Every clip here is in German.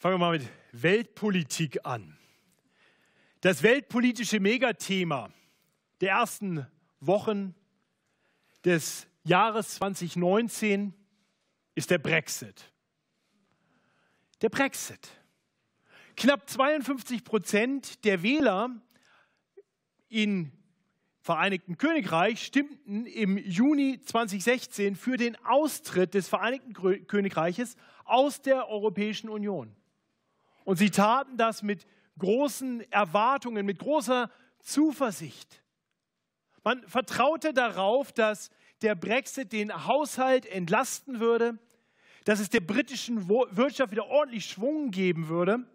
Fangen wir mal mit Weltpolitik an. Das weltpolitische Megathema der ersten Wochen des Jahres 2019 ist der Brexit. Der Brexit. Knapp 52 Prozent der Wähler im Vereinigten Königreich stimmten im Juni 2016 für den Austritt des Vereinigten Königreiches aus der Europäischen Union. Und sie taten das mit großen Erwartungen, mit großer Zuversicht. Man vertraute darauf, dass der Brexit den Haushalt entlasten würde, dass es der britischen Wirtschaft wieder ordentlich Schwung geben würde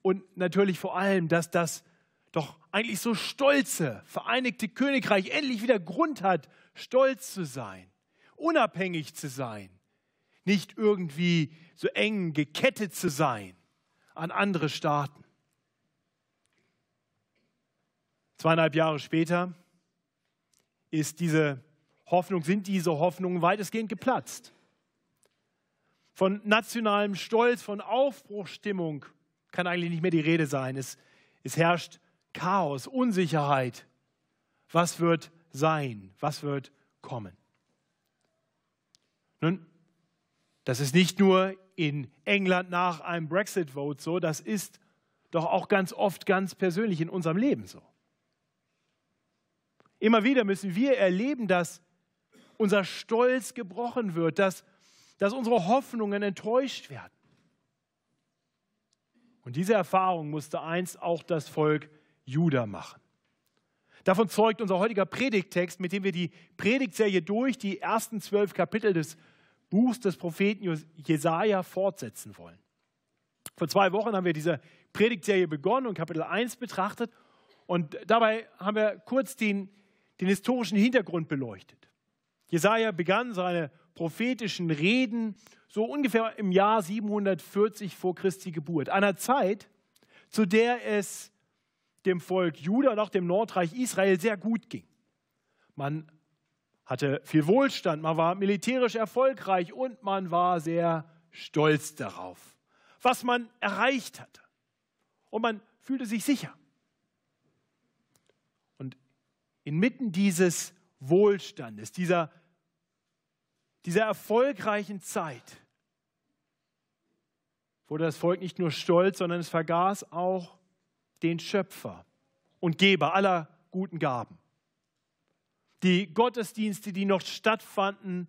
und natürlich vor allem, dass das doch eigentlich so stolze Vereinigte Königreich endlich wieder Grund hat, stolz zu sein, unabhängig zu sein, nicht irgendwie so eng gekettet zu sein an andere Staaten. Zweieinhalb Jahre später ist diese Hoffnung, sind diese Hoffnungen weitestgehend geplatzt. Von nationalem Stolz, von Aufbruchstimmung kann eigentlich nicht mehr die Rede sein. Es, es herrscht Chaos, Unsicherheit. Was wird sein? Was wird kommen? Nun, das ist nicht nur in England nach einem Brexit-Vote so, das ist doch auch ganz oft ganz persönlich in unserem Leben so. Immer wieder müssen wir erleben, dass unser Stolz gebrochen wird, dass, dass unsere Hoffnungen enttäuscht werden. Und diese Erfahrung musste einst auch das Volk Juda machen. Davon zeugt unser heutiger Predigttext, mit dem wir die Predigtserie durch die ersten zwölf Kapitel des Buchs des Propheten Jesaja fortsetzen wollen. Vor zwei Wochen haben wir diese Predigtserie begonnen und Kapitel 1 betrachtet. Und dabei haben wir kurz den, den historischen Hintergrund beleuchtet. Jesaja begann seine prophetischen Reden so ungefähr im Jahr 740 vor Christi Geburt, einer Zeit, zu der es dem Volk Juda und auch dem Nordreich Israel sehr gut ging. Man hatte viel Wohlstand, man war militärisch erfolgreich und man war sehr stolz darauf, was man erreicht hatte. Und man fühlte sich sicher. Und inmitten dieses Wohlstandes, dieser, dieser erfolgreichen Zeit, wurde das Volk nicht nur stolz, sondern es vergaß auch den Schöpfer und Geber aller guten Gaben. Die Gottesdienste, die noch stattfanden,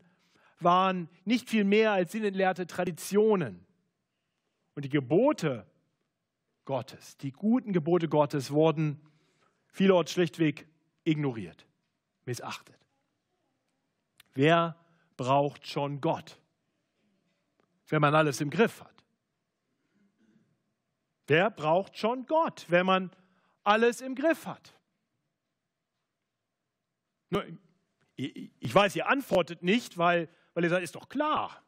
waren nicht viel mehr als sinnentleerte Traditionen. Und die Gebote Gottes, die guten Gebote Gottes wurden vielerorts schlichtweg ignoriert, missachtet. Wer braucht schon Gott, wenn man alles im Griff hat? Wer braucht schon Gott, wenn man alles im Griff hat? Ich weiß, ihr antwortet nicht, weil, weil ihr sagt, ist doch klar.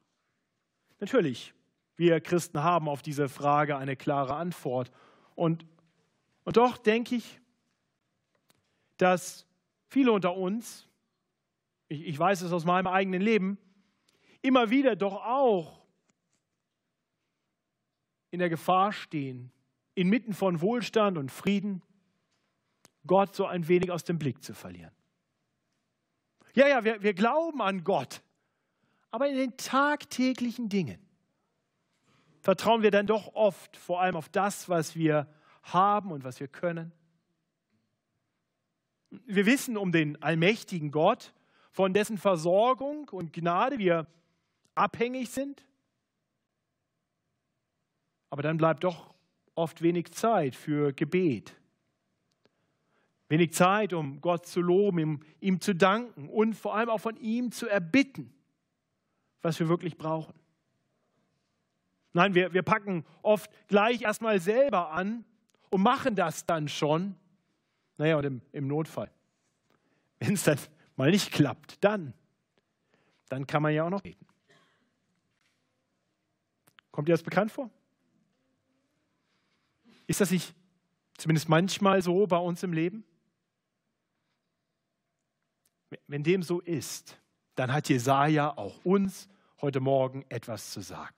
Natürlich, wir Christen haben auf diese Frage eine klare Antwort. Und, und doch denke ich, dass viele unter uns, ich, ich weiß es aus meinem eigenen Leben, immer wieder doch auch in der Gefahr stehen, inmitten von Wohlstand und Frieden Gott so ein wenig aus dem Blick zu verlieren. Ja, ja, wir, wir glauben an Gott, aber in den tagtäglichen Dingen vertrauen wir dann doch oft vor allem auf das, was wir haben und was wir können. Wir wissen um den allmächtigen Gott, von dessen Versorgung und Gnade wir abhängig sind. Aber dann bleibt doch oft wenig Zeit für Gebet. Wenig Zeit, um Gott zu loben, ihm, ihm zu danken und vor allem auch von ihm zu erbitten, was wir wirklich brauchen. Nein, wir, wir packen oft gleich erstmal selber an und machen das dann schon. Naja, und im, im Notfall. Wenn es dann mal nicht klappt, dann, dann kann man ja auch noch beten. Kommt dir das bekannt vor? Ist das nicht zumindest manchmal so bei uns im Leben? Wenn dem so ist, dann hat Jesaja auch uns heute Morgen etwas zu sagen.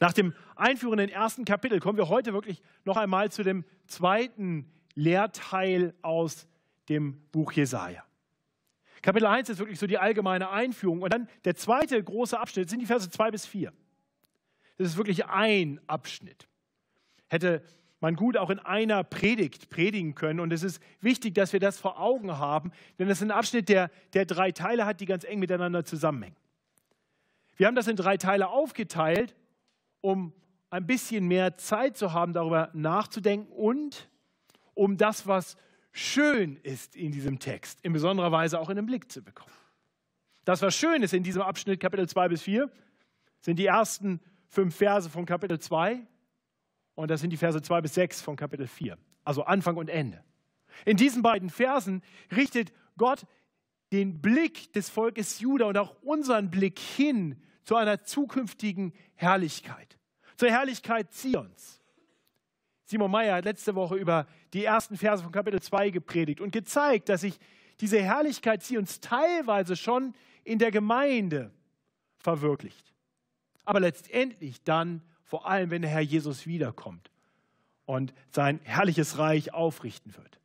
Nach dem einführenden ersten Kapitel kommen wir heute wirklich noch einmal zu dem zweiten Lehrteil aus dem Buch Jesaja. Kapitel 1 ist wirklich so die allgemeine Einführung. Und dann der zweite große Abschnitt sind die Verse 2 bis 4. Das ist wirklich ein Abschnitt. Hätte man gut auch in einer Predigt predigen können. Und es ist wichtig, dass wir das vor Augen haben, denn es ist ein Abschnitt, der, der drei Teile hat, die ganz eng miteinander zusammenhängen. Wir haben das in drei Teile aufgeteilt, um ein bisschen mehr Zeit zu haben, darüber nachzudenken und um das, was schön ist in diesem Text, in besonderer Weise auch in den Blick zu bekommen. Das, was schön ist in diesem Abschnitt, Kapitel 2 bis 4, sind die ersten fünf Verse von Kapitel 2 und das sind die Verse 2 bis 6 von Kapitel 4, also Anfang und Ende. In diesen beiden Versen richtet Gott den Blick des Volkes Juda und auch unseren Blick hin zu einer zukünftigen Herrlichkeit, zur Herrlichkeit Zions. Simon Meyer hat letzte Woche über die ersten Verse von Kapitel 2 gepredigt und gezeigt, dass sich diese Herrlichkeit sie uns teilweise schon in der Gemeinde verwirklicht. Aber letztendlich dann, vor allem wenn der Herr Jesus wiederkommt und sein herrliches Reich aufrichten wird.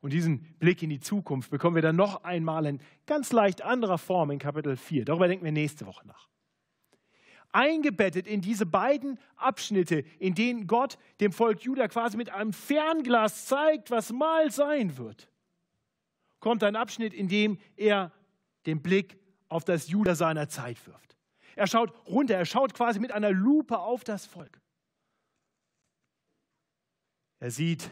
Und diesen Blick in die Zukunft bekommen wir dann noch einmal in ganz leicht anderer Form in Kapitel 4. Darüber denken wir nächste Woche nach eingebettet in diese beiden Abschnitte, in denen Gott dem Volk Juda quasi mit einem Fernglas zeigt, was mal sein wird, kommt ein Abschnitt, in dem er den Blick auf das Juda seiner Zeit wirft. Er schaut runter, er schaut quasi mit einer Lupe auf das Volk. Er sieht,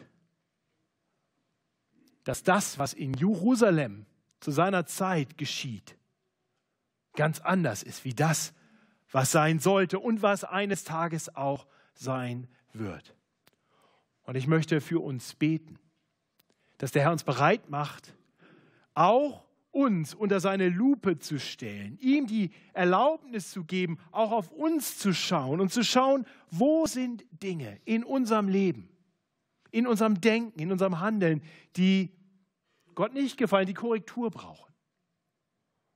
dass das, was in Jerusalem zu seiner Zeit geschieht, ganz anders ist wie das, was sein sollte und was eines Tages auch sein wird. Und ich möchte für uns beten, dass der Herr uns bereit macht, auch uns unter seine Lupe zu stellen, ihm die Erlaubnis zu geben, auch auf uns zu schauen und zu schauen, wo sind Dinge in unserem Leben, in unserem Denken, in unserem Handeln, die Gott nicht gefallen, die Korrektur brauchen.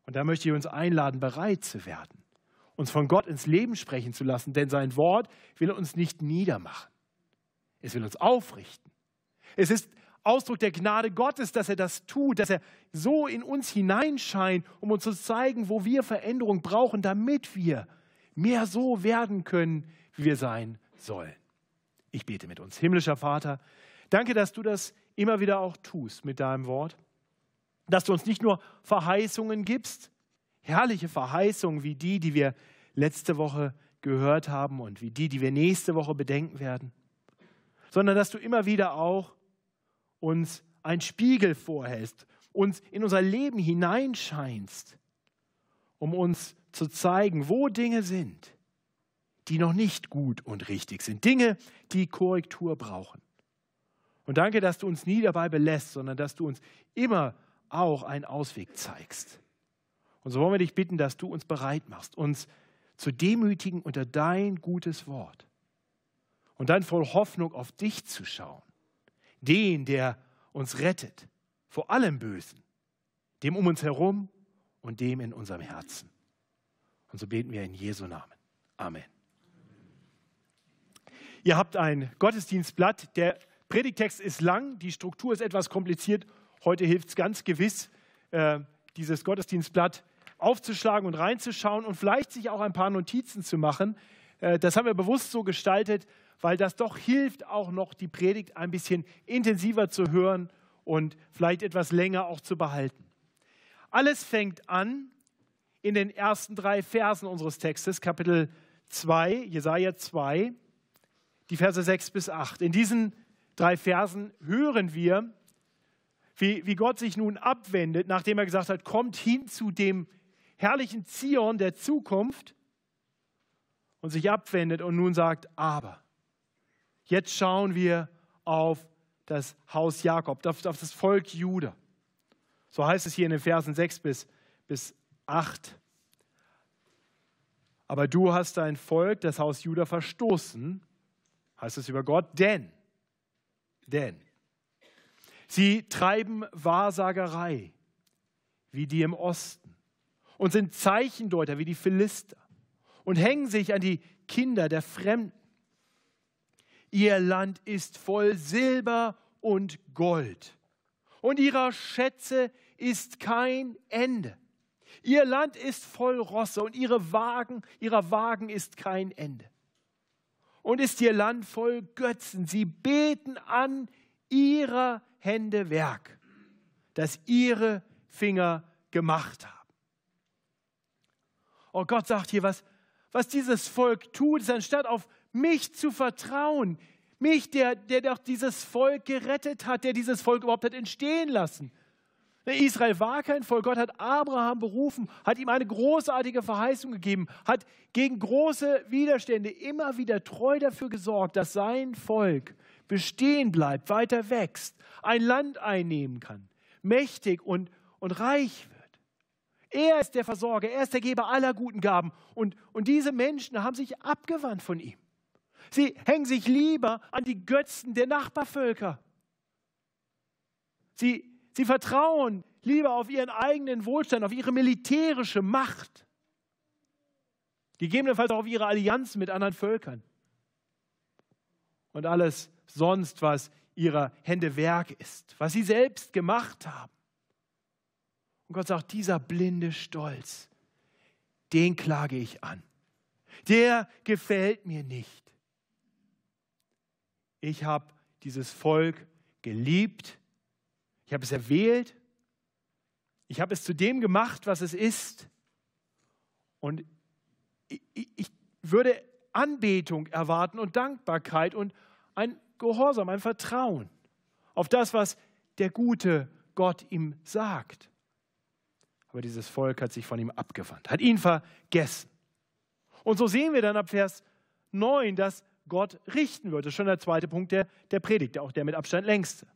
Und da möchte ich uns einladen, bereit zu werden uns von Gott ins Leben sprechen zu lassen, denn sein Wort will uns nicht niedermachen. Es will uns aufrichten. Es ist Ausdruck der Gnade Gottes, dass er das tut, dass er so in uns hineinscheint, um uns zu zeigen, wo wir Veränderung brauchen, damit wir mehr so werden können, wie wir sein sollen. Ich bete mit uns. Himmlischer Vater, danke, dass du das immer wieder auch tust mit deinem Wort, dass du uns nicht nur Verheißungen gibst, herrliche Verheißungen wie die, die wir letzte Woche gehört haben und wie die, die wir nächste Woche bedenken werden, sondern dass du immer wieder auch uns einen Spiegel vorhältst, uns in unser Leben hineinscheinst, um uns zu zeigen, wo Dinge sind, die noch nicht gut und richtig sind, Dinge, die Korrektur brauchen. Und danke, dass du uns nie dabei belässt, sondern dass du uns immer auch einen Ausweg zeigst. Und so wollen wir dich bitten, dass du uns bereit machst, uns zu demütigen unter dein gutes Wort und dann voll Hoffnung auf dich zu schauen, den, der uns rettet vor allem Bösen, dem um uns herum und dem in unserem Herzen. Und so beten wir in Jesu Namen. Amen. Ihr habt ein Gottesdienstblatt. Der Predigtext ist lang, die Struktur ist etwas kompliziert. Heute hilft es ganz gewiss, äh, dieses Gottesdienstblatt aufzuschlagen und reinzuschauen und vielleicht sich auch ein paar Notizen zu machen. Äh, das haben wir bewusst so gestaltet, weil das doch hilft, auch noch die Predigt ein bisschen intensiver zu hören und vielleicht etwas länger auch zu behalten. Alles fängt an in den ersten drei Versen unseres Textes, Kapitel 2, Jesaja 2, die Verse 6 bis 8. In diesen drei Versen hören wir, wie, wie Gott sich nun abwendet, nachdem er gesagt hat, kommt hin zu dem herrlichen Zion der Zukunft und sich abwendet und nun sagt, aber jetzt schauen wir auf das Haus Jakob, auf, auf das Volk Juda. So heißt es hier in den Versen 6 bis, bis 8. Aber du hast dein Volk, das Haus Juda, verstoßen, heißt es über Gott, denn, denn, sie treiben Wahrsagerei wie die im Osten und sind Zeichendeuter wie die Philister und hängen sich an die Kinder der Fremden. Ihr Land ist voll Silber und Gold und ihrer Schätze ist kein Ende. Ihr Land ist voll Rosse und ihre Wagen, ihrer Wagen ist kein Ende. Und ist ihr Land voll Götzen. Sie beten an ihrer Hände Werk, das ihre Finger gemacht haben. Oh Gott sagt hier, was, was dieses Volk tut, ist anstatt auf mich zu vertrauen, mich, der, der doch dieses Volk gerettet hat, der dieses Volk überhaupt hat entstehen lassen. Israel war kein Volk. Gott hat Abraham berufen, hat ihm eine großartige Verheißung gegeben, hat gegen große Widerstände immer wieder treu dafür gesorgt, dass sein Volk bestehen bleibt, weiter wächst, ein Land einnehmen kann, mächtig und, und reich wird. Er ist der Versorger, er ist der Geber aller guten Gaben. Und, und diese Menschen haben sich abgewandt von ihm. Sie hängen sich lieber an die Götzen der Nachbarvölker. Sie, sie vertrauen lieber auf ihren eigenen Wohlstand, auf ihre militärische Macht. Gegebenenfalls auch auf ihre Allianzen mit anderen Völkern. Und alles sonst, was ihrer Hände Werk ist, was sie selbst gemacht haben. Und Gott sagt, dieser blinde Stolz, den klage ich an. Der gefällt mir nicht. Ich habe dieses Volk geliebt, ich habe es erwählt, ich habe es zu dem gemacht, was es ist. Und ich, würde Anbetung erwarten und Dankbarkeit und ein Gehorsam, ein Vertrauen auf das, was der gute Gott ihm sagt. Aber dieses Volk hat sich von ihm abgewandt, hat ihn vergessen. Und so sehen wir dann ab Vers 9, dass Gott richten wird. Das ist schon der zweite Punkt der, der Predigt, auch der mit Abstand längste.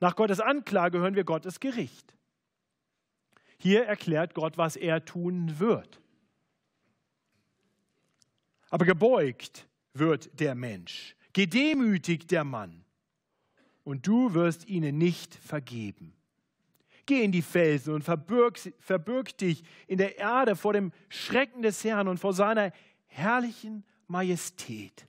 Nach Gottes Anklage hören wir Gottes Gericht. Hier erklärt Gott, was er tun wird. Aber gebeugt wird der Mensch, gedemütigt der Mann, und du wirst ihnen nicht vergeben. Geh in die Felsen und verbürg, verbürg dich in der Erde vor dem Schrecken des Herrn und vor seiner herrlichen Majestät.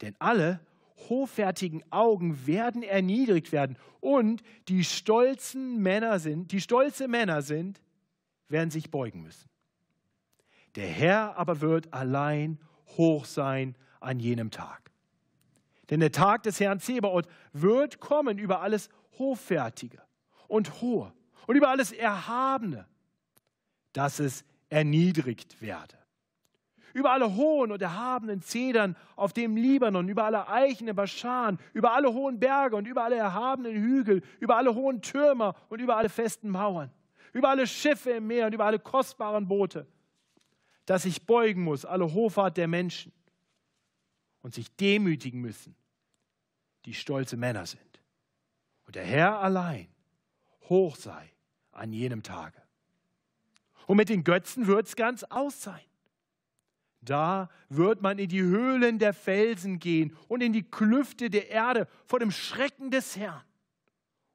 Denn alle hoffärtigen Augen werden erniedrigt werden und die stolzen Männer sind, die stolze Männer sind, werden sich beugen müssen. Der Herr aber wird allein hoch sein an jenem Tag. Denn der Tag des Herrn Zebaoth wird kommen über alles Hoffärtige und Hohe und über alles Erhabene, dass es erniedrigt werde über alle hohen und erhabenen Zedern auf dem Libanon, über alle Eichen im Baschan, über alle hohen Berge und über alle erhabenen Hügel, über alle hohen Türme und über alle festen Mauern, über alle Schiffe im Meer und über alle kostbaren Boote, dass sich beugen muss, alle Hoffart der Menschen und sich demütigen müssen, die stolze Männer sind. Und der Herr allein hoch sei an jenem Tage. Und mit den Götzen wird es ganz aus sein. Da wird man in die Höhlen der Felsen gehen und in die Klüfte der Erde vor dem Schrecken des Herrn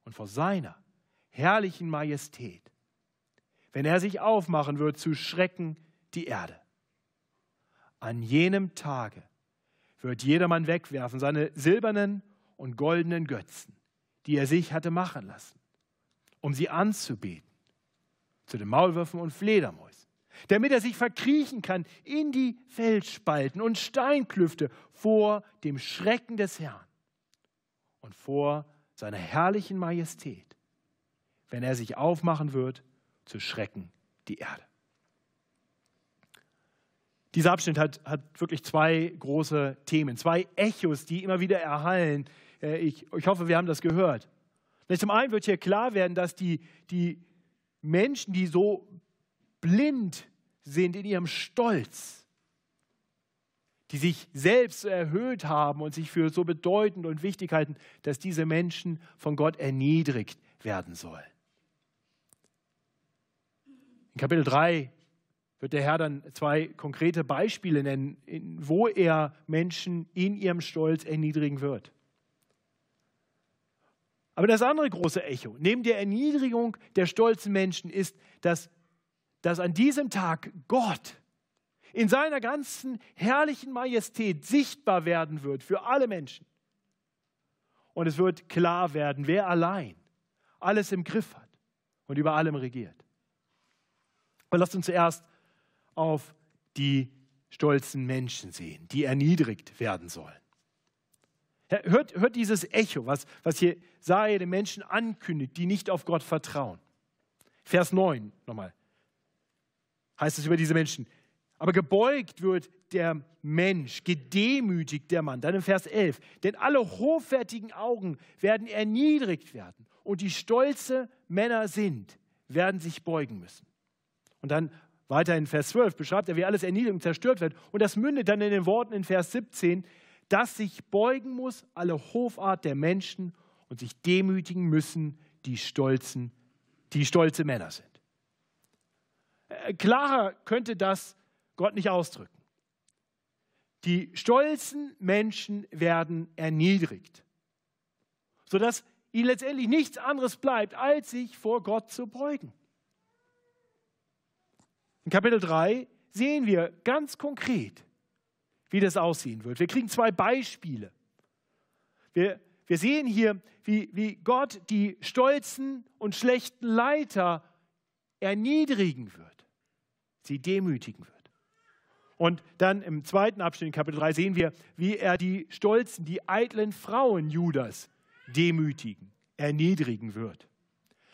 und vor seiner herrlichen Majestät, wenn er sich aufmachen wird zu schrecken die Erde. An jenem Tage wird jedermann wegwerfen seine silbernen und goldenen Götzen, die er sich hatte machen lassen, um sie anzubeten, zu den Maulwürfen und Fledermäusen damit er sich verkriechen kann in die Felsspalten und Steinklüfte vor dem Schrecken des Herrn und vor seiner herrlichen Majestät, wenn er sich aufmachen wird, zu schrecken die Erde. Dieser Abschnitt hat, hat wirklich zwei große Themen, zwei Echos, die immer wieder erhallen. Äh, ich, ich hoffe, wir haben das gehört. Zum einen wird hier klar werden, dass die, die Menschen, die so blind sind in ihrem Stolz, die sich selbst erhöht haben und sich für so bedeutend und wichtig halten, dass diese Menschen von Gott erniedrigt werden sollen. In Kapitel 3 wird der Herr dann zwei konkrete Beispiele nennen, wo er Menschen in ihrem Stolz erniedrigen wird. Aber das andere große Echo, neben der Erniedrigung der stolzen Menschen, ist, dass dass an diesem Tag Gott in seiner ganzen herrlichen Majestät sichtbar werden wird für alle Menschen. Und es wird klar werden, wer allein alles im Griff hat und über allem regiert. Aber lasst uns zuerst auf die stolzen Menschen sehen, die erniedrigt werden sollen. Hört, hört dieses Echo, was, was hier Jesaja den Menschen ankündigt, die nicht auf Gott vertrauen. Vers 9 nochmal. Heißt es über diese Menschen. Aber gebeugt wird der Mensch, gedemütigt der Mann. Dann im Vers 11. Denn alle hochwertigen Augen werden erniedrigt werden und die stolze Männer sind, werden sich beugen müssen. Und dann weiter in Vers 12 beschreibt er, wie alles erniedrigt und zerstört wird. Und das mündet dann in den Worten in Vers 17, dass sich beugen muss alle Hofart der Menschen und sich demütigen müssen die stolzen, die stolze Männer sind. Äh, klarer könnte das Gott nicht ausdrücken. Die stolzen Menschen werden erniedrigt, sodass ihnen letztendlich nichts anderes bleibt, als sich vor Gott zu beugen. In Kapitel 3 sehen wir ganz konkret, wie das aussehen wird. Wir kriegen zwei Beispiele. Wir, wir sehen hier, wie, wie Gott die stolzen und schlechten Leiter erniedrigen wird, sie demütigen wird. Und dann im zweiten Abschnitt in Kapitel 3 sehen wir, wie er die stolzen, die eitlen Frauen Judas demütigen, erniedrigen wird.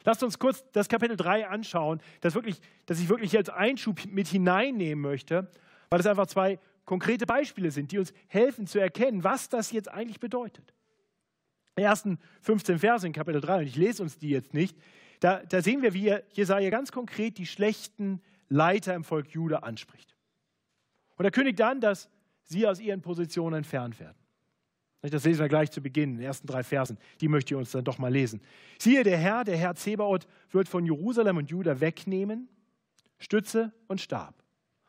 Lasst uns kurz das Kapitel 3 anschauen, das, wirklich, das ich wirklich als Einschub mit hineinnehmen möchte, weil es einfach zwei konkrete Beispiele sind, die uns helfen zu erkennen, was das jetzt eigentlich bedeutet. Die ersten 15 Verse in Kapitel 3, und ich lese uns die jetzt nicht, da, da sehen wir, wie Jesaja ganz konkret die schlechten Leiter im Volk Juda anspricht. Und er kündigt an, dass sie aus ihren Positionen entfernt werden. Das lesen wir gleich zu Beginn, in den ersten drei Versen. Die möchte ich uns dann doch mal lesen. Siehe, der Herr, der Herr Zebaoth, wird von Jerusalem und Juda wegnehmen Stütze und Stab,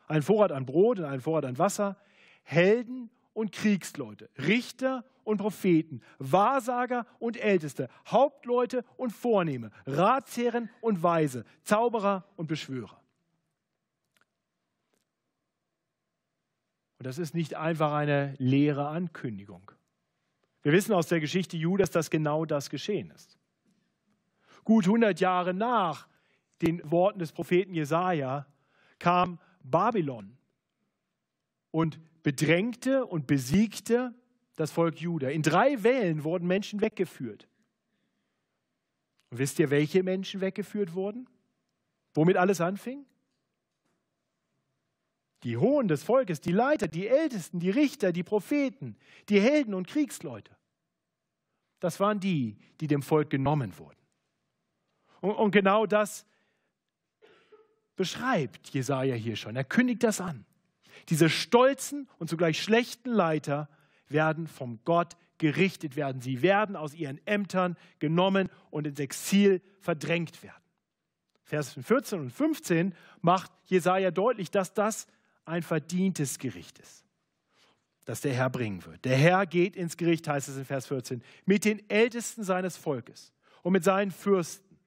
einen Vorrat an Brot und einen Vorrat an Wasser, Helden und Kriegsleute, Richter und Propheten, Wahrsager und Älteste, Hauptleute und Vornehme, Ratsherren und Weise, Zauberer und Beschwörer. Und das ist nicht einfach eine leere Ankündigung. Wir wissen aus der Geschichte Judas, dass genau das geschehen ist. Gut 100 Jahre nach den Worten des Propheten Jesaja kam Babylon und bedrängte und besiegte das Volk Juda. In drei Wellen wurden Menschen weggeführt. Und wisst ihr, welche Menschen weggeführt wurden? Womit alles anfing? Die Hohen des Volkes, die Leiter, die Ältesten, die Richter, die Propheten, die Helden und Kriegsleute. Das waren die, die dem Volk genommen wurden. Und, und genau das beschreibt Jesaja hier schon. Er kündigt das an. Diese stolzen und zugleich schlechten Leiter werden vom Gott gerichtet werden. Sie werden aus ihren Ämtern genommen und ins Exil verdrängt werden. Vers 14 und 15 macht Jesaja deutlich, dass das ein verdientes Gericht ist, das der Herr bringen wird. Der Herr geht ins Gericht, heißt es in Vers 14, mit den Ältesten seines Volkes und mit seinen Fürsten.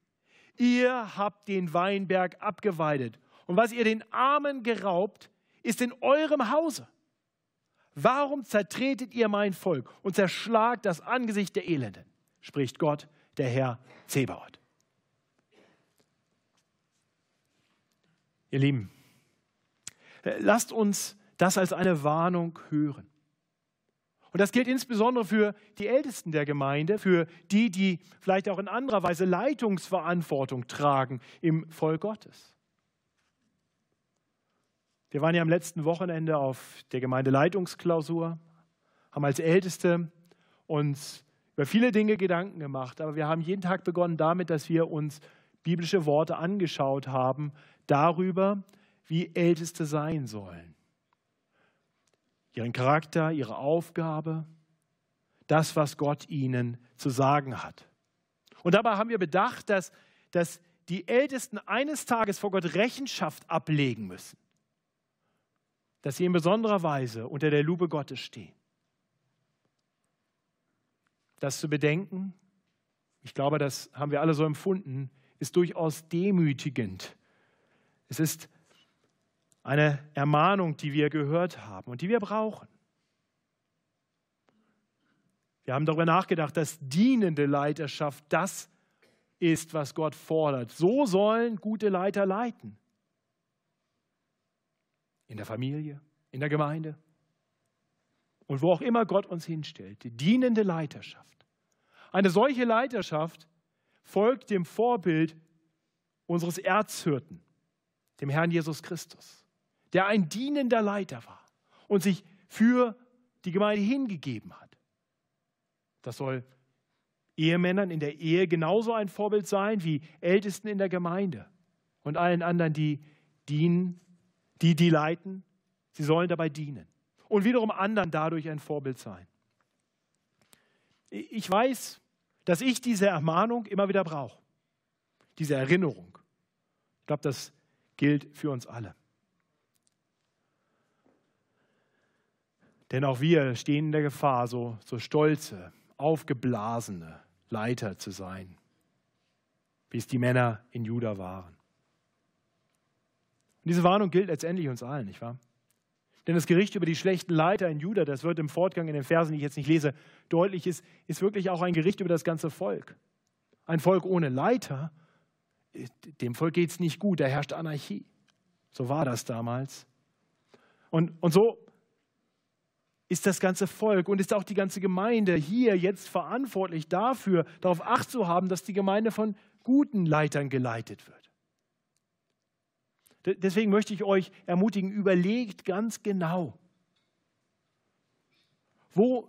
Ihr habt den Weinberg abgeweidet und was ihr den Armen geraubt, ist in eurem Hause. Warum zertretet ihr mein Volk und zerschlagt das Angesicht der Elenden? spricht Gott, der Herr Zebaoth. Ihr Lieben, lasst uns das als eine Warnung hören. Und das gilt insbesondere für die Ältesten der Gemeinde, für die, die vielleicht auch in anderer Weise Leitungsverantwortung tragen im Volk Gottes. Wir waren ja am letzten Wochenende auf der Gemeindeleitungsklausur, haben als Älteste uns über viele Dinge Gedanken gemacht, aber wir haben jeden Tag begonnen damit, dass wir uns biblische Worte angeschaut haben darüber, wie Älteste sein sollen. Ihren Charakter, ihre Aufgabe, das, was Gott ihnen zu sagen hat. Und dabei haben wir bedacht, dass, dass die Ältesten eines Tages vor Gott Rechenschaft ablegen müssen. Dass sie in besonderer Weise unter der Lupe Gottes stehen. Das zu bedenken, ich glaube, das haben wir alle so empfunden, ist durchaus demütigend. Es ist Eine Ermahnung, die wir gehört haben und die wir brauchen. Wir haben darüber nachgedacht, dass dienende Leiterschaft das ist, was Gott fordert. So sollen gute Leiter leiten. In der Familie, in der Gemeinde und wo auch immer Gott uns hinstellt. Die dienende Leiterschaft. Eine solche Leiterschaft folgt dem Vorbild unseres Erzhirten, dem Herrn Jesus Christus, der ein dienender Leiter war und sich für die Gemeinde hingegeben hat. Das soll Ehemännern in der Ehe genauso ein Vorbild sein wie Ältesten in der Gemeinde und allen anderen, die dienen, die die leiten. Sie sollen dabei dienen und wiederum anderen dadurch ein Vorbild sein. Ich weiß, dass ich diese Ermahnung immer wieder brauche, diese Erinnerung. Ich glaube, das gilt für uns alle. Denn auch wir stehen in der Gefahr, so, so stolze, aufgeblasene Leiter zu sein, wie es die Männer in Juda waren. Und diese Warnung gilt letztendlich uns allen, nicht wahr? Denn das Gericht über die schlechten Leiter in Juda, das wird im Fortgang in den Versen, die ich jetzt nicht lese, deutlich ist, ist wirklich auch ein Gericht über das ganze Volk. Ein Volk ohne Leiter, dem Volk geht es nicht gut, da herrscht Anarchie. So war das damals. Und, und so ist das ganze Volk und ist auch die ganze Gemeinde hier jetzt verantwortlich dafür, darauf acht zu haben, dass die Gemeinde von guten Leitern geleitet wird. Deswegen möchte ich euch ermutigen, überlegt ganz genau, wo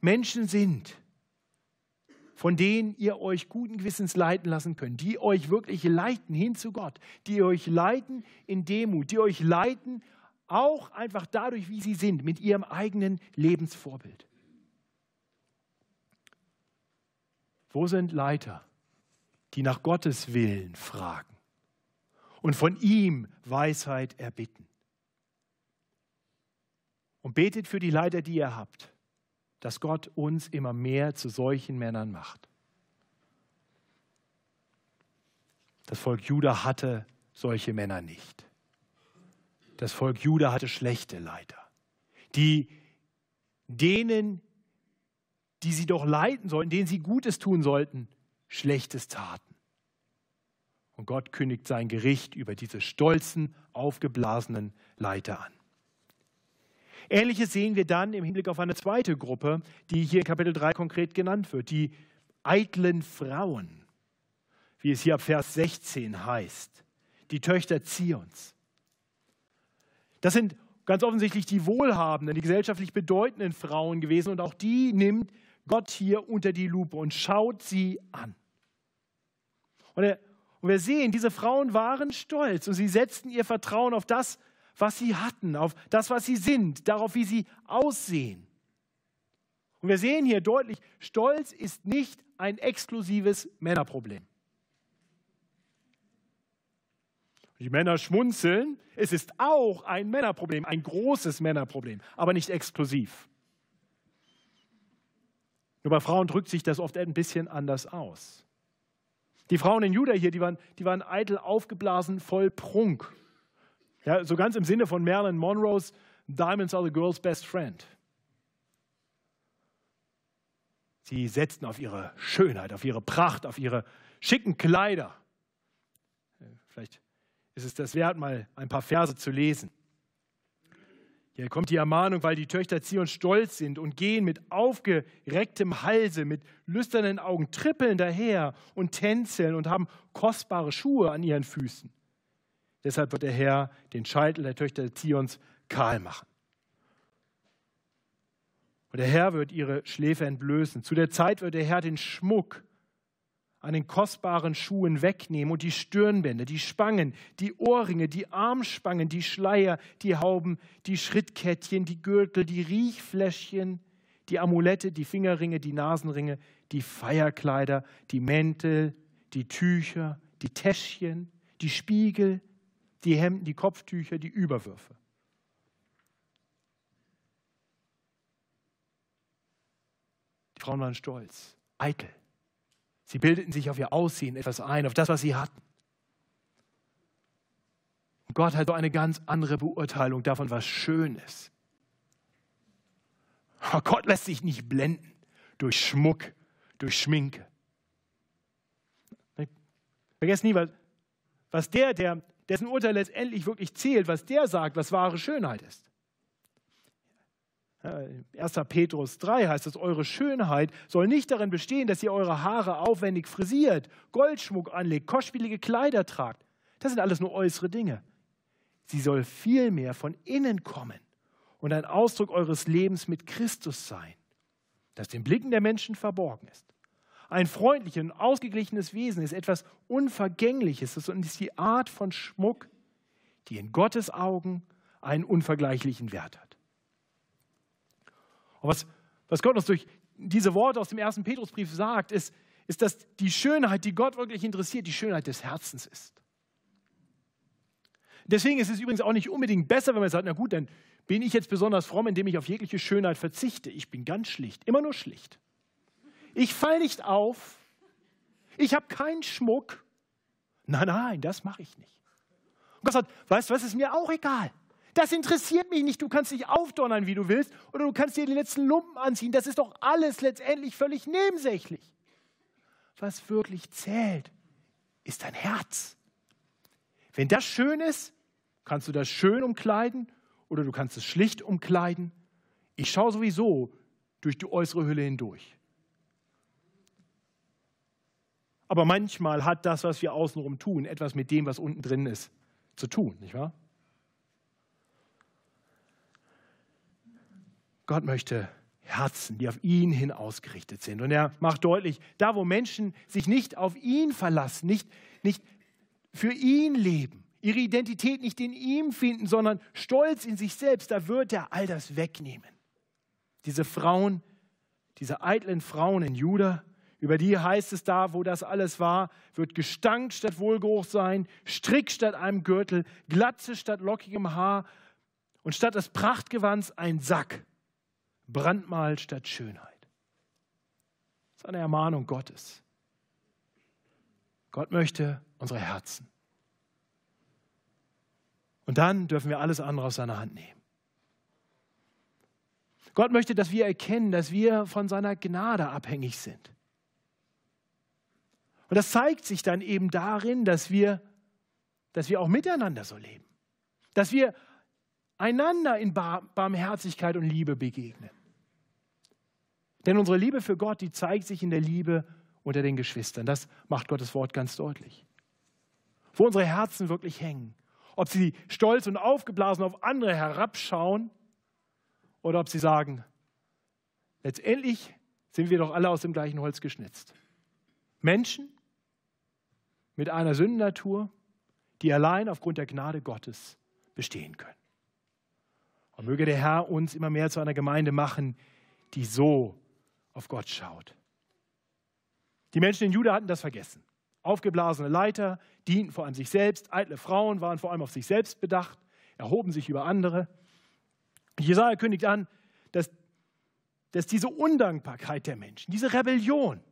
Menschen sind, von denen ihr euch guten Gewissens leiten lassen könnt, die euch wirklich leiten hin zu Gott, die euch leiten in Demut, die euch leiten auch einfach dadurch, wie sie sind, mit ihrem eigenen Lebensvorbild. Wo sind Leiter, die nach Gottes Willen fragen? Und von ihm Weisheit erbitten. Und betet für die Leiter, die ihr habt, dass Gott uns immer mehr zu solchen Männern macht. Das Volk Juda hatte solche Männer nicht. Das Volk Juda hatte schlechte Leiter, die denen, die sie doch leiten sollten, denen sie Gutes tun sollten, Schlechtes taten. Und Gott kündigt sein Gericht über diese stolzen, aufgeblasenen Leiter an. Ähnliches sehen wir dann im Hinblick auf eine zweite Gruppe, die hier in Kapitel 3 konkret genannt wird, die eitlen Frauen, wie es hier ab Vers 16 heißt, die Töchter Zions. Das sind ganz offensichtlich die wohlhabenden, die gesellschaftlich bedeutenden Frauen gewesen und auch die nimmt Gott hier unter die Lupe und schaut sie an. Und er und wir sehen, diese Frauen waren stolz und sie setzten ihr Vertrauen auf das, was sie hatten, auf das, was sie sind, darauf, wie sie aussehen. Und wir sehen hier deutlich, Stolz ist nicht ein exklusives Männerproblem. Die Männer schmunzeln, es ist auch ein Männerproblem, ein großes Männerproblem, aber nicht exklusiv. Nur bei Frauen drückt sich das oft ein bisschen anders aus. Die Frauen in Juda hier, die waren, die waren eitel aufgeblasen, voll Prunk. Ja, so ganz im Sinne von Marilyn Monroes Diamonds are the girl's best friend. Sie setzten auf ihre Schönheit, auf ihre Pracht, auf ihre schicken Kleider. Vielleicht ist es das wert, mal ein paar Verse zu lesen. Hier kommt die Ermahnung, weil die Töchter Zion stolz sind und gehen mit aufgerecktem Halse, mit lüsternen Augen, trippeln daher und tänzeln und haben kostbare Schuhe an ihren Füßen. Deshalb wird der Herr den Scheitel der Töchter Zions kahl machen. Und der Herr wird ihre Schläfe entblößen. Zu der Zeit wird der Herr den Schmuck an den kostbaren Schuhen wegnehmen und die Stirnbänder, die Spangen, die Ohrringe, die Armspangen, die Schleier, die Hauben, die Schrittkettchen, die Gürtel, die Riechfläschchen, die Amulette, die Fingerringe, die Nasenringe, die Feierkleider, die Mäntel, die Tücher, die Täschchen, die Spiegel, die Hemden, die Kopftücher, die Überwürfe. Die Frauen waren stolz, eitel. Sie bildeten sich auf ihr Aussehen etwas ein, auf das, was sie hatten. Gott hat so eine ganz andere Beurteilung davon, was schön ist. Gott lässt sich nicht blenden durch Schmuck, durch Schminke. Vergesst nie, was der, der, dessen Urteil letztendlich wirklich zählt, was der sagt, was wahre Schönheit ist. 1. Petrus 3 heißt es, eure Schönheit soll nicht darin bestehen, dass ihr eure Haare aufwendig frisiert, Goldschmuck anlegt, kostspielige Kleider tragt. Das sind alles nur äußere Dinge. Sie soll vielmehr von innen kommen und ein Ausdruck eures Lebens mit Christus sein, das den Blicken der Menschen verborgen ist. Ein freundliches und ausgeglichenes Wesen ist etwas Unvergängliches und ist die Art von Schmuck, die in Gottes Augen einen unvergleichlichen Wert hat. Und was, was Gott uns durch diese Worte aus dem ersten Petrusbrief sagt, ist, ist, dass die Schönheit, die Gott wirklich interessiert, die Schönheit des Herzens ist. Deswegen ist es übrigens auch nicht unbedingt besser, wenn man sagt, na gut, dann bin ich jetzt besonders fromm, indem ich auf jegliche Schönheit verzichte. Ich bin ganz schlicht, immer nur schlicht. Ich falle nicht auf. Ich habe keinen Schmuck. Nein, nein, das mache ich nicht. Und Gott sagt, weißt du was, ist mir auch egal. Das interessiert mich nicht. Du kannst dich aufdonnern, wie du willst, oder du kannst dir den letzten Lumpen anziehen. Das ist doch alles letztendlich völlig nebensächlich. Was wirklich zählt, ist dein Herz. Wenn das schön ist, kannst du das schön umkleiden oder du kannst es schlicht umkleiden. Ich schaue sowieso durch die äußere Hülle hindurch. Aber manchmal hat das, was wir außenrum tun, etwas mit dem, was unten drin ist, zu tun, nicht wahr? Gott möchte Herzen, die auf ihn hin ausgerichtet sind. Und er macht deutlich, da wo Menschen sich nicht auf ihn verlassen, nicht, nicht für ihn leben, ihre Identität nicht in ihm finden, sondern stolz in sich selbst, da wird er all das wegnehmen. Diese Frauen, diese eitlen Frauen in Juda, über die heißt es da, wo das alles war, wird Gestank statt Wohlgeruch sein, Strick statt einem Gürtel, Glatze statt lockigem Haar und statt des Prachtgewands ein Sack. Brandmal statt Schönheit. Das ist eine Ermahnung Gottes. Gott möchte unsere Herzen. Und dann dürfen wir alles andere aus seiner Hand nehmen. Gott möchte, dass wir erkennen, dass wir von seiner Gnade abhängig sind. Und das zeigt sich dann eben darin, dass wir, dass wir auch miteinander so leben. Dass wir einander in Barmherzigkeit und Liebe begegnen. Denn unsere Liebe für Gott, die zeigt sich in der Liebe unter den Geschwistern. Das macht Gottes Wort ganz deutlich. Wo unsere Herzen wirklich hängen. Ob sie stolz und aufgeblasen auf andere herabschauen oder ob sie sagen, letztendlich sind wir doch alle aus dem gleichen Holz geschnitzt. Menschen mit einer Sündennatur, die allein aufgrund der Gnade Gottes bestehen können. Und möge der Herr uns immer mehr zu einer Gemeinde machen, die so auf Gott schaut. Die Menschen in Juda hatten das vergessen. Aufgeblasene Leiter dienten vor allem sich selbst, eitle Frauen waren vor allem auf sich selbst bedacht, erhoben sich über andere. Jesaja kündigt an, dass, dass diese Undankbarkeit der Menschen, diese Rebellion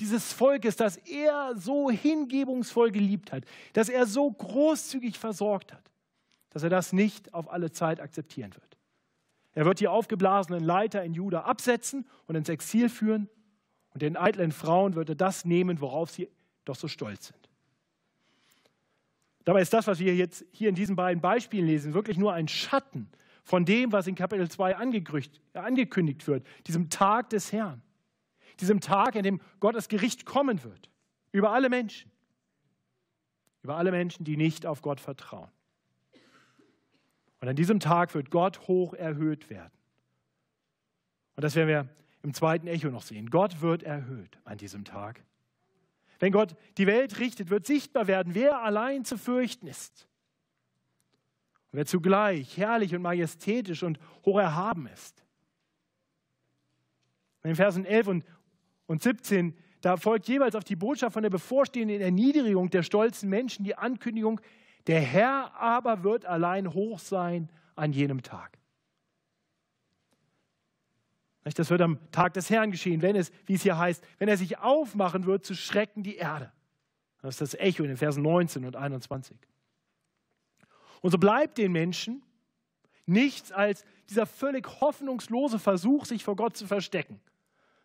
dieses Volkes, das er so hingebungsvoll geliebt hat, dass er so großzügig versorgt hat, dass er das nicht auf alle Zeit akzeptieren wird. Er wird die aufgeblasenen Leiter in Juda absetzen und ins Exil führen. Und den eitlen Frauen wird er das nehmen, worauf sie doch so stolz sind. Dabei ist das, was wir jetzt hier in diesen beiden Beispielen lesen, wirklich nur ein Schatten von dem, was in Kapitel 2 angekündigt wird, diesem Tag des Herrn, diesem Tag, in dem Gottes Gericht kommen wird, über alle Menschen, über alle Menschen, die nicht auf Gott vertrauen. Und an diesem Tag wird Gott hoch erhöht werden. Und das werden wir im zweiten Echo noch sehen. Gott wird erhöht an diesem Tag. Wenn Gott die Welt richtet, wird sichtbar werden, wer allein zu fürchten ist. Und wer zugleich herrlich und majestätisch und hoch erhaben ist. In den Versen 11 und, und 17, da folgt jeweils auf die Botschaft von der bevorstehenden Erniedrigung der stolzen Menschen die Ankündigung, der Herr aber wird allein hoch sein an jenem Tag. Das wird am Tag des Herrn geschehen, wenn es, wie es hier heißt, wenn er sich aufmachen wird, zu schrecken die Erde. Das ist das Echo in den Versen 19 und 21. Und so bleibt den Menschen nichts als dieser völlig hoffnungslose Versuch, sich vor Gott zu verstecken.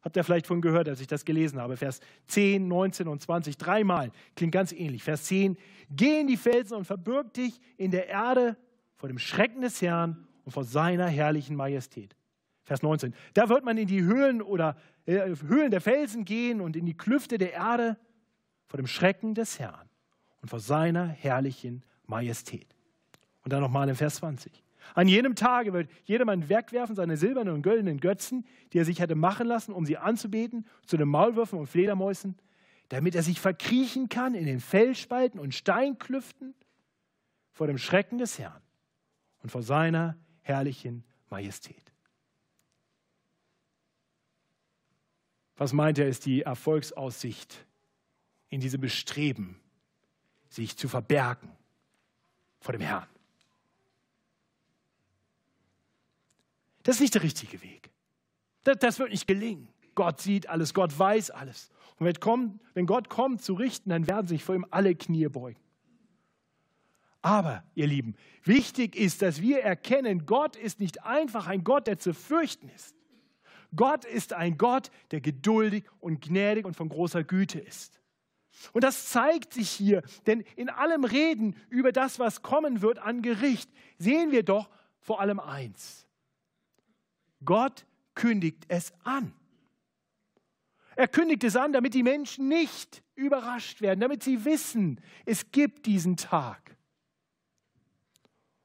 Habt ihr vielleicht von gehört, als ich das gelesen habe? Vers 10, 19 und 20, dreimal. Klingt ganz ähnlich. Vers 10, geh in die Felsen und verbirg dich in der Erde vor dem Schrecken des Herrn und vor seiner herrlichen Majestät. Vers 19, da wird man in die Höhlen oder äh, Höhlen der Felsen gehen und in die Klüfte der Erde vor dem Schrecken des Herrn und vor seiner herrlichen Majestät. Und dann nochmal in Vers 20. An jenem Tage wird jedermann wegwerfen seine silbernen und goldenen Götzen, die er sich hätte machen lassen, um sie anzubeten, zu den Maulwürfen und Fledermäusen, damit er sich verkriechen kann in den Felsspalten und Steinklüften vor dem Schrecken des Herrn und vor seiner herrlichen Majestät. Was meint er, ist die Erfolgsaussicht in diesem Bestreben, sich zu verbergen vor dem Herrn? Das ist nicht der richtige Weg. Das, das wird nicht gelingen. Gott sieht alles, Gott weiß alles. Und wenn, kommt, wenn Gott kommt zu richten, dann werden sich vor ihm alle Knie beugen. Aber, ihr Lieben, wichtig ist, dass wir erkennen, Gott ist nicht einfach ein Gott, der zu fürchten ist. Gott ist ein Gott, der geduldig und gnädig und von großer Güte ist. Und das zeigt sich hier, denn in allem Reden über das, was kommen wird an Gericht, sehen wir doch vor allem eins. Gott kündigt es an. Er kündigt es an, damit die Menschen nicht überrascht werden, damit sie wissen, es gibt diesen Tag.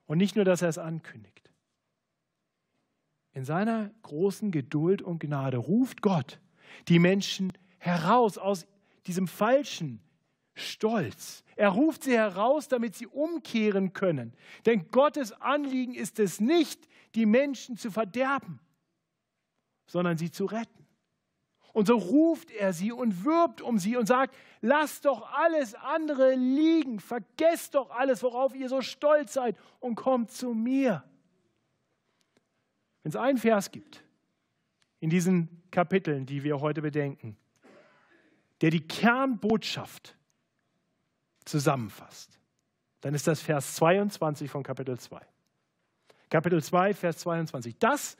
Und nicht nur, dass er es ankündigt. In seiner großen Geduld und Gnade ruft Gott die Menschen heraus aus diesem falschen Stolz. Er ruft sie heraus, damit sie umkehren können. Denn Gottes Anliegen ist es nicht, die Menschen zu verderben, sondern sie zu retten. Und so ruft er sie und wirbt um sie und sagt, lasst doch alles andere liegen, vergesst doch alles, worauf ihr so stolz seid und kommt zu mir. Wenn es einen Vers gibt in diesen Kapiteln, die wir heute bedenken, der die Kernbotschaft zusammenfasst, dann ist das Vers 22 von Kapitel 2. Kapitel 2, Vers 22. Das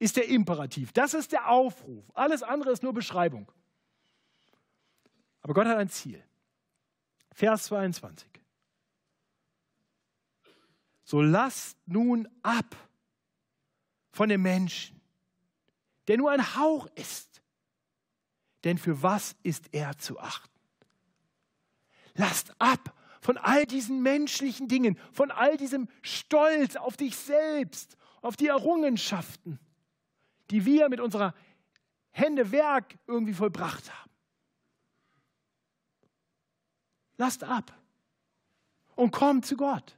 ist der Imperativ, das ist der Aufruf. Alles andere ist nur Beschreibung. Aber Gott hat ein Ziel. Vers 22. So lasst nun ab von dem Menschen, der nur ein Hauch ist. Denn für was ist er zu achten? Lasst ab von all diesen menschlichen Dingen, von all diesem Stolz auf dich selbst, auf die Errungenschaften die wir mit unserer Hände Werk irgendwie vollbracht haben. Lasst ab und kommt zu Gott.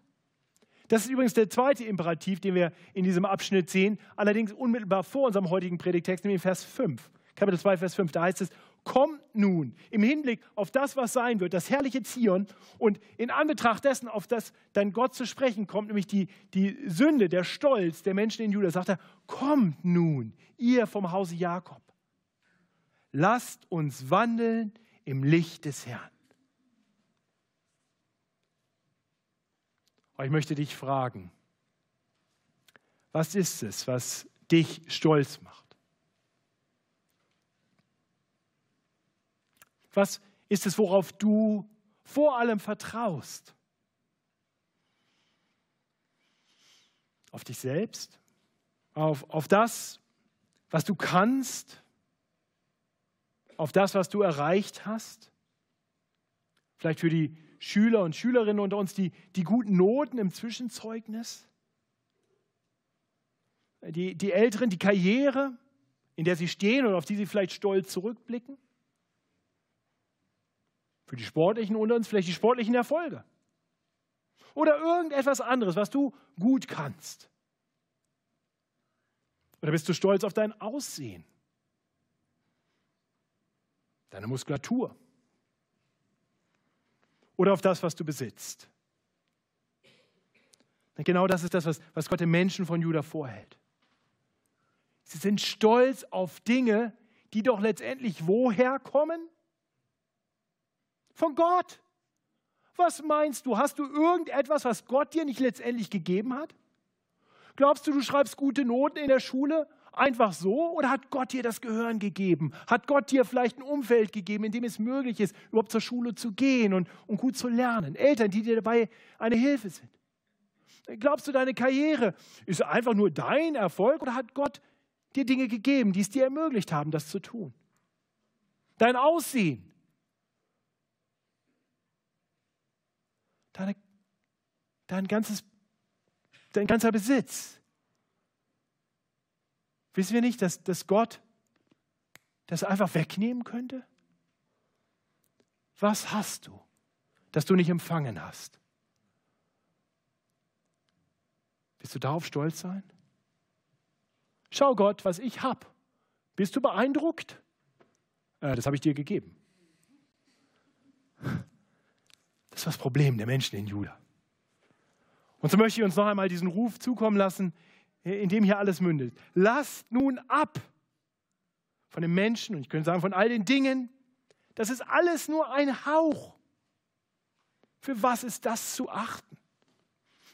Das ist übrigens der zweite Imperativ, den wir in diesem Abschnitt sehen, allerdings unmittelbar vor unserem heutigen Predigtext, nämlich Vers 5. Kapitel 2, Vers 5, da heißt es, kommt nun im Hinblick auf das, was sein wird, das herrliche Zion und in Anbetracht dessen, auf das dann Gott zu sprechen kommt, nämlich die, die Sünde, der Stolz der Menschen in Juda, sagt er, kommt nun, ihr vom Hause Jakob, lasst uns wandeln im Licht des Herrn. Aber ich möchte dich fragen, was ist es, was dich stolz macht? Was ist es, worauf du vor allem vertraust? Auf dich selbst? Auf, auf das, was du kannst? Auf das, was du erreicht hast? Vielleicht für die Schüler und Schülerinnen unter uns die, die guten Noten im Zwischenzeugnis? Die, die Älteren, die Karriere, in der sie stehen und auf die sie vielleicht stolz zurückblicken? Für die Sportlichen unter uns vielleicht die sportlichen Erfolge. Oder irgendetwas anderes, was du gut kannst. Oder bist du stolz auf dein Aussehen? Deine Muskulatur? Oder auf das, was du besitzt? Genau das ist das, was, was Gott den Menschen von Juda vorhält. Sie sind stolz auf Dinge, die doch letztendlich woher kommen? Von Gott. Was meinst du? Hast du irgendetwas, was Gott dir nicht letztendlich gegeben hat? Glaubst du, du schreibst gute Noten in der Schule einfach so oder hat Gott dir das Gehören gegeben? Hat Gott dir vielleicht ein Umfeld gegeben, in dem es möglich ist, überhaupt zur Schule zu gehen und, und gut zu lernen? Eltern, die dir dabei eine Hilfe sind? Glaubst du, deine Karriere ist einfach nur dein Erfolg oder hat Gott dir Dinge gegeben, die es dir ermöglicht haben, das zu tun? Dein Aussehen, deine, dein, ganzes, dein ganzer Besitz. Wissen wir nicht, dass, dass Gott das einfach wegnehmen könnte? Was hast du, das du nicht empfangen hast? Willst du darauf stolz sein? Schau Gott, was ich habe. Bist du beeindruckt? Äh, das habe ich dir gegeben. Das ist das Problem der Menschen in Juda. Und so möchte ich uns noch einmal diesen Ruf zukommen lassen, in dem hier alles mündet. Lasst nun ab von den Menschen und ich könnte sagen von all den Dingen. Das ist alles nur ein Hauch. Für was ist das zu achten?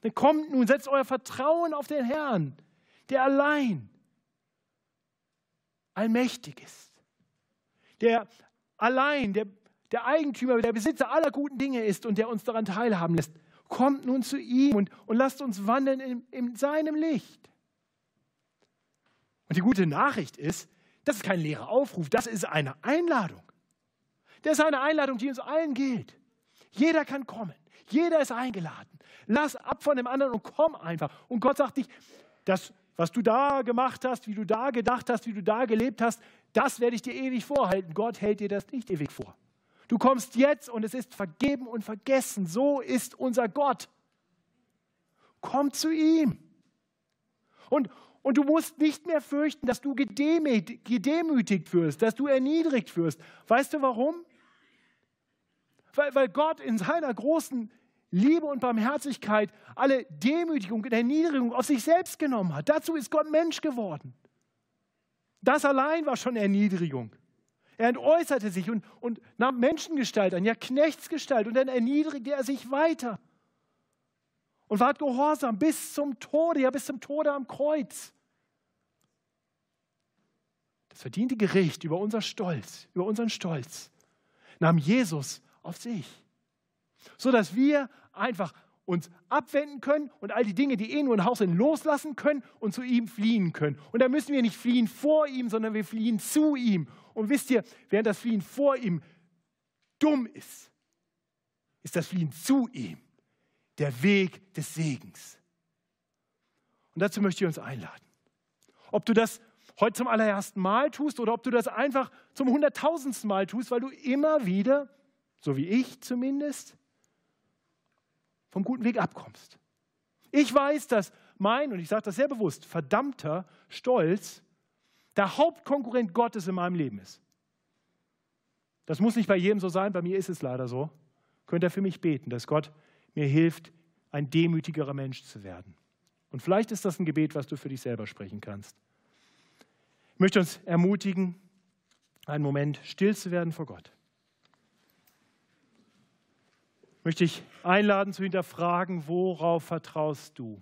Dann kommt nun, setzt euer Vertrauen auf den Herrn, der allein allmächtig ist, der allein der, der Eigentümer, der Besitzer aller guten Dinge ist und der uns daran teilhaben lässt. Kommt nun zu ihm und, und lasst uns wandeln in, in seinem Licht. Und die gute Nachricht ist, das ist kein leerer Aufruf, das ist eine Einladung. Das ist eine Einladung, die uns allen gilt. Jeder kann kommen, jeder ist eingeladen. Lass ab von dem anderen und komm einfach. Und Gott sagt dich, das, was du da gemacht hast, wie du da gedacht hast, wie du da gelebt hast, das werde ich dir ewig vorhalten. Gott hält dir das nicht ewig vor. Du kommst jetzt und es ist vergeben und vergessen. So ist unser Gott. Komm zu ihm. Und, und du musst nicht mehr fürchten, dass du gedemütigt wirst, dass du erniedrigt wirst. Weißt du warum? Weil, weil Gott in seiner großen Liebe und Barmherzigkeit alle Demütigung und Erniedrigung auf sich selbst genommen hat. Dazu ist Gott Mensch geworden. Das allein war schon Erniedrigung. Er entäußerte sich und, und nahm Menschengestalt an, ja Knechtsgestalt, und dann erniedrigte er sich weiter und ward gehorsam bis zum Tode, ja bis zum Tode am Kreuz. Das verdiente Gericht über unser Stolz, über unseren Stolz, nahm Jesus auf sich so dass wir einfach uns abwenden können und all die Dinge, die eh nur ein Haus sind, loslassen können und zu ihm fliehen können. Und da müssen wir nicht fliehen vor ihm, sondern wir fliehen zu ihm. Und wisst ihr, während das Fliehen vor ihm dumm ist, ist das Fliehen zu ihm der Weg des Segens. Und dazu möchte ich uns einladen. Ob du das heute zum allerersten Mal tust oder ob du das einfach zum hunderttausendsten Mal tust, weil du immer wieder, so wie ich zumindest, vom guten Weg abkommst. Ich weiß, dass mein, und ich sage das sehr bewusst, verdammter Stolz der Hauptkonkurrent Gottes in meinem Leben ist. Das muss nicht bei jedem so sein, bei mir ist es leider so. Könnt ihr für mich beten, dass Gott mir hilft, ein demütigerer Mensch zu werden. Und vielleicht ist das ein Gebet, was du für dich selber sprechen kannst. Ich möchte uns ermutigen, einen Moment still zu werden vor Gott. Möchte ich einladen zu hinterfragen, worauf vertraust du?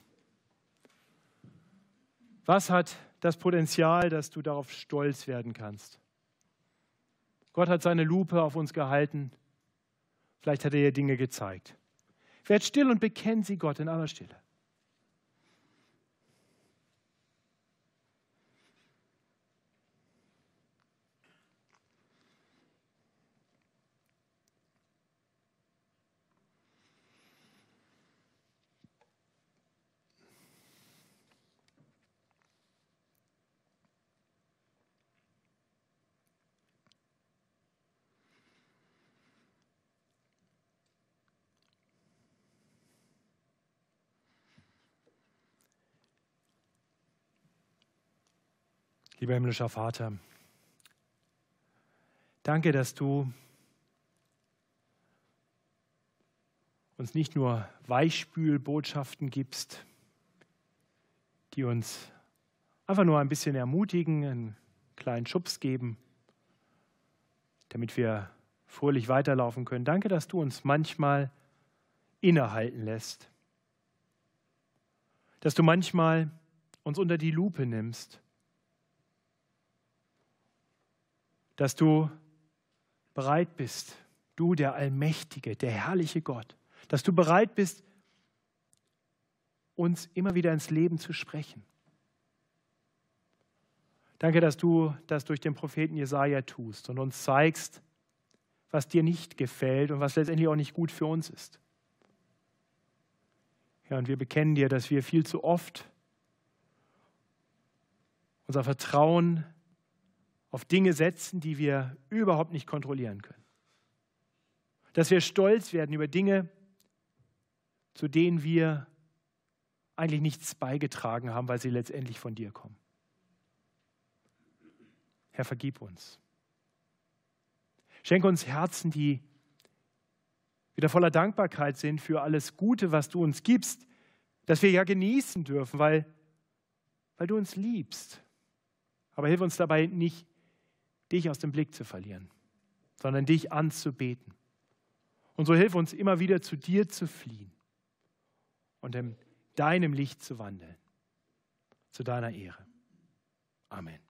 Was hat das Potenzial, dass du darauf stolz werden kannst? Gott hat seine Lupe auf uns gehalten. Vielleicht hat er dir Dinge gezeigt. Werd still und bekenn sie Gott in aller Stille. Lieber himmlischer Vater, danke, dass du uns nicht nur Weichspülbotschaften gibst, die uns einfach nur ein bisschen ermutigen, einen kleinen Schubs geben, damit wir fröhlich weiterlaufen können. Danke, dass du uns manchmal innehalten lässt. Dass du manchmal uns unter die Lupe nimmst. Dass du bereit bist, du der Allmächtige, der herrliche Gott, dass du bereit bist, uns immer wieder ins Leben zu sprechen. Danke, dass du das durch den Propheten Jesaja tust und uns zeigst, was dir nicht gefällt und was letztendlich auch nicht gut für uns ist. Ja, und wir bekennen dir, dass wir viel zu oft unser Vertrauen auf Dinge setzen, die wir überhaupt nicht kontrollieren können. Dass wir stolz werden über Dinge, zu denen wir eigentlich nichts beigetragen haben, weil sie letztendlich von dir kommen. Herr, vergib uns. Schenke uns Herzen, die wieder voller Dankbarkeit sind für alles Gute, was du uns gibst, dass wir ja genießen dürfen, weil, weil du uns liebst. Aber hilf uns dabei nicht, dich aus dem Blick zu verlieren, sondern dich anzubeten. Und so hilf uns immer wieder zu dir zu fliehen und in deinem Licht zu wandeln, zu deiner Ehre. Amen.